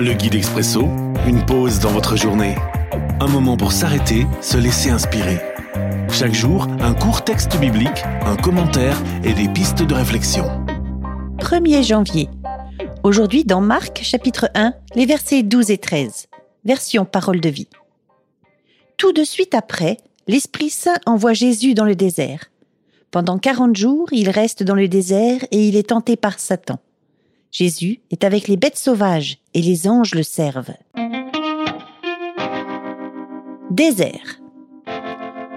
Le guide expresso, une pause dans votre journée. Un moment pour s'arrêter, se laisser inspirer. Chaque jour, un court texte biblique, un commentaire et des pistes de réflexion. 1er janvier. Aujourd'hui dans Marc chapitre 1, les versets 12 et 13. Version parole de vie. Tout de suite après, l'Esprit Saint envoie Jésus dans le désert. Pendant quarante jours, il reste dans le désert et il est tenté par Satan. Jésus est avec les bêtes sauvages et les anges le servent. Désert.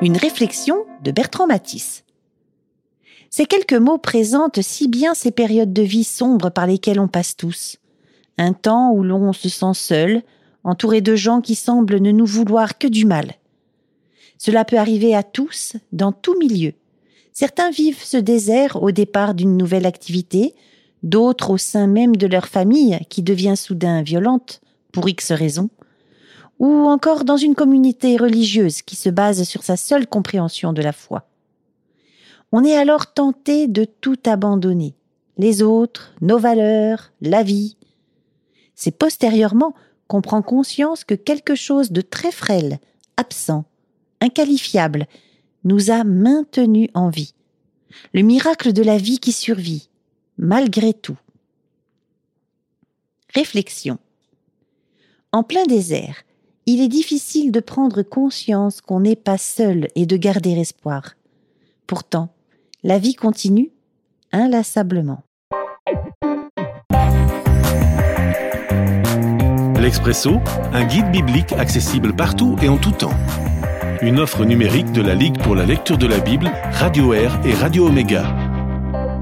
Une réflexion de Bertrand Matisse. Ces quelques mots présentent si bien ces périodes de vie sombres par lesquelles on passe tous. Un temps où l'on se sent seul, entouré de gens qui semblent ne nous vouloir que du mal. Cela peut arriver à tous, dans tout milieu. Certains vivent ce désert au départ d'une nouvelle activité, d'autres au sein même de leur famille qui devient soudain violente, pour X raisons, ou encore dans une communauté religieuse qui se base sur sa seule compréhension de la foi. On est alors tenté de tout abandonner, les autres, nos valeurs, la vie. C'est postérieurement qu'on prend conscience que quelque chose de très frêle, absent, inqualifiable, nous a maintenus en vie. Le miracle de la vie qui survit, malgré tout. Réflexion. En plein désert, il est difficile de prendre conscience qu'on n'est pas seul et de garder espoir. Pourtant, la vie continue inlassablement. L'Expresso, un guide biblique accessible partout et en tout temps une offre numérique de la Ligue pour la lecture de la Bible, Radio Air et Radio Omega.